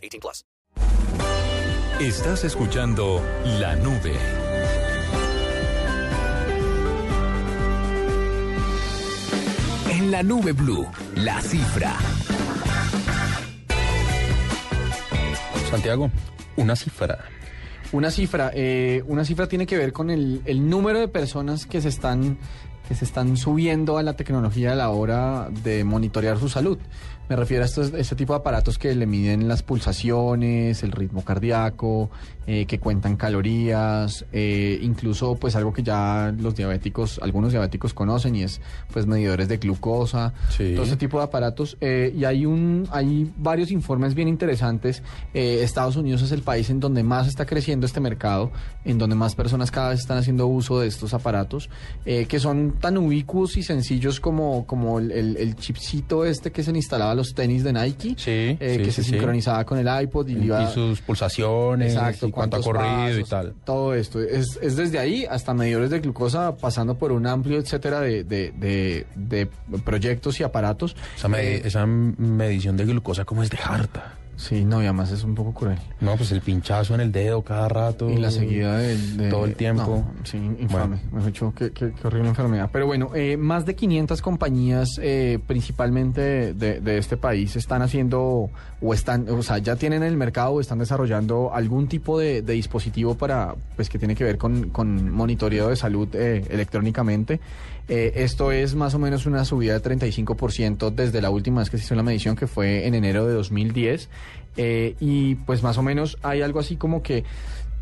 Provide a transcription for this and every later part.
18 plus. Estás escuchando La Nube. En la Nube Blue, la cifra. Santiago, una cifra. Una cifra, eh, una cifra tiene que ver con el, el número de personas que se están que se están subiendo a la tecnología a la hora de monitorear su salud. Me refiero a estos, este tipo de aparatos que le miden las pulsaciones, el ritmo cardíaco, eh, que cuentan calorías, eh, incluso pues algo que ya los diabéticos, algunos diabéticos conocen y es pues medidores de glucosa, Sí. todo ese tipo de aparatos. eh, y hay un, hay varios informes bien interesantes. Estados Unidos es el país en donde más está creciendo este mercado, en donde más personas cada vez están haciendo uso de estos aparatos, eh, que son tan ubicuos y sencillos como, como el, el- el chipcito este que se instalaba los tenis de Nike, Sí, eh, sí, que se sincronizaba con el iPod y, le iba- Y sus pulsaciones, Exacto, y cuánto ha corrido y tal. Todo esto. Es, es desde ahí hasta medidores de glucosa, pasando por un amplio etcétera de, de, de- de proyectos y aparatos. Esa, Eh, esa medición de glucosa como es de harta. Sí, no, y además es un poco cruel. No, pues el pinchazo en el dedo cada rato. Y la seguida de, Todo el tiempo. No, sí, infame. Mejor dicho, qué, qué- qué horrible enfermedad. Pero bueno, eh, más de 500 compañías, eh, principalmente de, de este país, están haciendo o están, o sea, ya tienen en el mercado o están desarrollando algún tipo de, de dispositivo para, pues, que tiene que ver con, con monitoreo de salud eh, electrónicamente. Eh, esto es más o menos una subida de 35% desde la última vez que se hizo la medición, que fue en enero de 2010. Eh, y pues más o menos hay algo así como que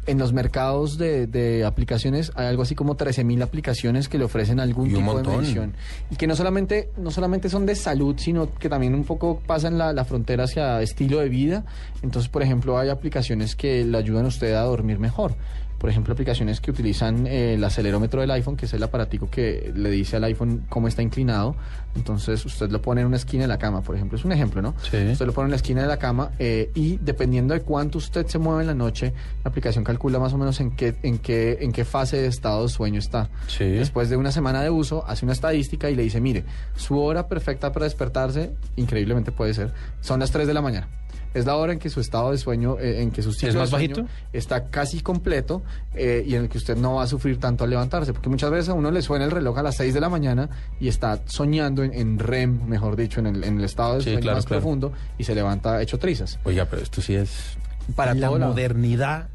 en los mercados de, de aplicaciones hay algo así como 13.000 aplicaciones que le ofrecen algún tipo de medición. Y que no solamente, no solamente son de salud, sino que también un poco pasan la, la frontera hacia estilo de vida. Entonces, por ejemplo, hay aplicaciones que le ayudan a usted a dormir mejor. Por ejemplo, aplicaciones que utilizan eh, el acelerómetro del iPhone, que es el aparatico que le dice al iPhone cómo está inclinado. Entonces, usted lo pone en una esquina de la cama, por ejemplo. Es un ejemplo, ¿no? Sí. Usted lo pone en la esquina de la cama eh, y dependiendo de cuánto usted se mueve en la noche, la aplicación calcula más o menos en qué, en qué, en qué fase de estado de sueño está. Sí. Después de una semana de uso, hace una estadística y le dice, mire, su hora perfecta para despertarse, increíblemente puede ser, son las 3 de la mañana. Es la hora en que su estado de sueño, eh, en que su ciclo de más sueño bajito? está casi completo eh, y en el que usted no va a sufrir tanto al levantarse. Porque muchas veces a uno le suena el reloj a las 6 de la mañana y está soñando en, en REM, mejor dicho, en el, en el estado de Sí, sueño claro, más claro. profundo y se levanta hecho trizas. Oiga, pero esto sí es Para la modernidad.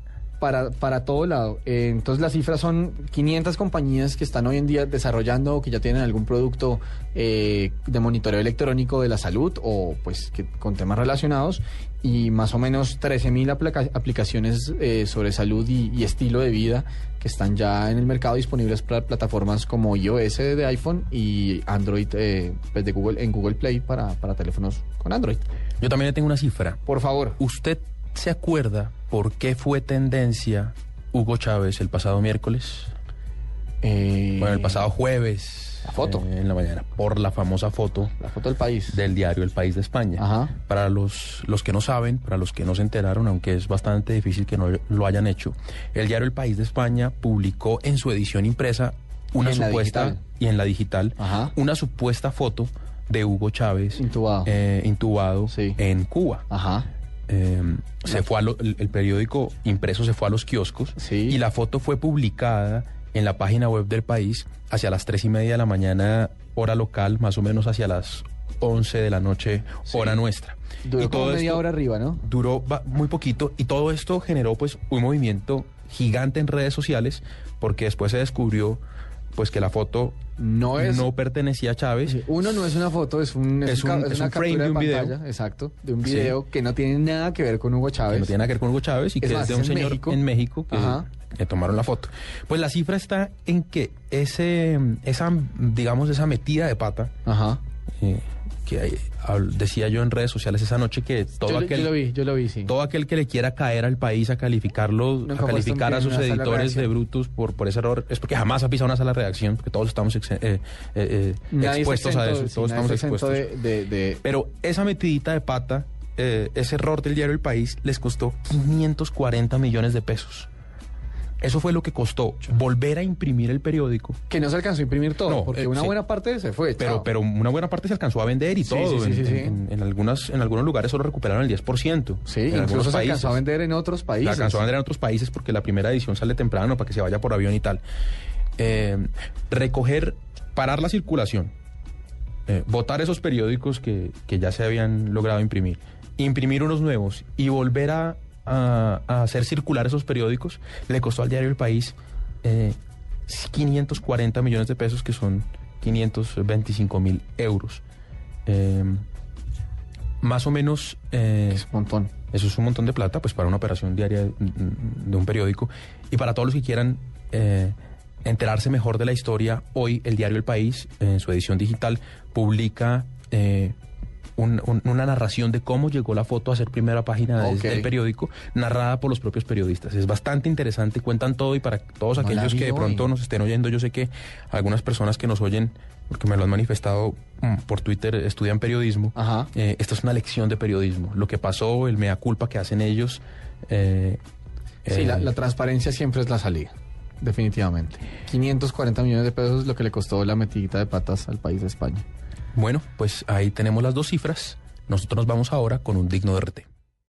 Para, para todo lado. Eh, entonces las cifras son 500 compañías que están hoy en día desarrollando o que ya tienen algún producto eh, de monitoreo electrónico de la salud o pues que, con temas relacionados y más o menos 13.000 aplica- aplicaciones eh, sobre salud y, y estilo de vida que están ya en el mercado disponibles para plataformas como iOS de iPhone y Android eh, pues, de Google en Google Play para, para teléfonos con Android. Yo también le tengo una cifra. Por favor. ¿Usted se acuerda por qué fue tendencia Hugo Chávez el pasado miércoles? eh, Bueno, el pasado jueves. La foto. eh, en la mañana. Por la famosa foto La foto del país. del diario El País de España. Ajá. Para los, los que no saben, para los que no se enteraron, aunque es bastante difícil que no lo hayan hecho, el diario El País de España publicó en su edición impresa una en supuesta y en la digital Ajá. una supuesta foto de Hugo Chávez Intubado. eh, intubado Sí. en Cuba. Ajá. Eh, se fue a lo- el, el periódico impreso se fue a los kioscos Sí. y la foto fue publicada en la página web del país hacia las tres y media de la mañana hora local, más o menos hacia las 11 de la noche Sí. hora nuestra. Duró y como media esto hora arriba, ¿no? duró muy poquito y todo esto generó pues un movimiento gigante en redes sociales porque después se descubrió pues que la foto No es. no pertenecía a Chávez. Uno no es una foto, es, un, Es un ca- un- es una un frame captura de un video. pantalla, exacto, de un Sí. video que no tiene nada que ver con Hugo que Chávez. no tiene nada que ver con Hugo Chávez y Es que más, es de un señor México. en México que Ajá. tomaron la foto. Pues la cifra está en que ese, esa, digamos, esa metida de pata Ajá. eh, que decía yo en redes sociales esa noche que todo yo, aquel yo lo vi, yo lo vi, sí. todo aquel que le quiera caer al país a calificarlo, Nunca a calificar a sus editores de brutos por, por ese error, es porque jamás ha pisado una sala de redacción, porque todos estamos ex- eh, eh, eh, expuestos a eso, sí, todos estamos expuestos. de, de- de- Pero esa metidita de pata, eh, ese error del diario El País, les costó 540 millones de pesos. Eso fue lo que costó volver a imprimir el periódico. que no se alcanzó a imprimir todo, No, porque eh, una sí. buena parte se fue. Pero, chao. pero una buena parte se alcanzó a vender y Sí, todo. sí, sí, en, en- en algunas, en algunos lugares solo recuperaron el 10%. sí, en incluso se países. alcanzó a vender en otros países. alcanzó a vender en otros países porque la primera edición sale temprano para que se vaya por avión y tal. Eh, recoger, parar la circulación, eh, votar esos periódicos que, que ya se habían logrado imprimir, imprimir unos nuevos y volver a, a- a hacer circular esos periódicos, le costó al diario El País eh, 540 millones de pesos, que son 525 mil euros. Eh, más o menos... eh, Es un montón. eso es un montón de plata, pues para una operación diaria de un periódico. Y para todos los que quieran eh, enterarse mejor de la historia, hoy el diario El País, en su edición digital, publica eh, un- un- una narración de cómo llegó la foto a ser primera página del periódico, narrada por los propios periodistas. Es bastante interesante, cuentan todo y para todos No aquellos que de hoy. pronto nos estén oyendo, yo sé que algunas personas que nos oyen, porque me lo han manifestado mm, por Twitter, estudian periodismo. Ajá. Eh, esto es una lección de periodismo. Lo que pasó, el mea culpa que hacen ellos. eh, Sí, eh, la, la transparencia siempre es la salida. Definitivamente. 540 millones de pesos es lo que le costó la metidita de patas al país de España. Bueno, pues ahí tenemos las dos cifras. Nosotros nos vamos ahora con un digno de RT.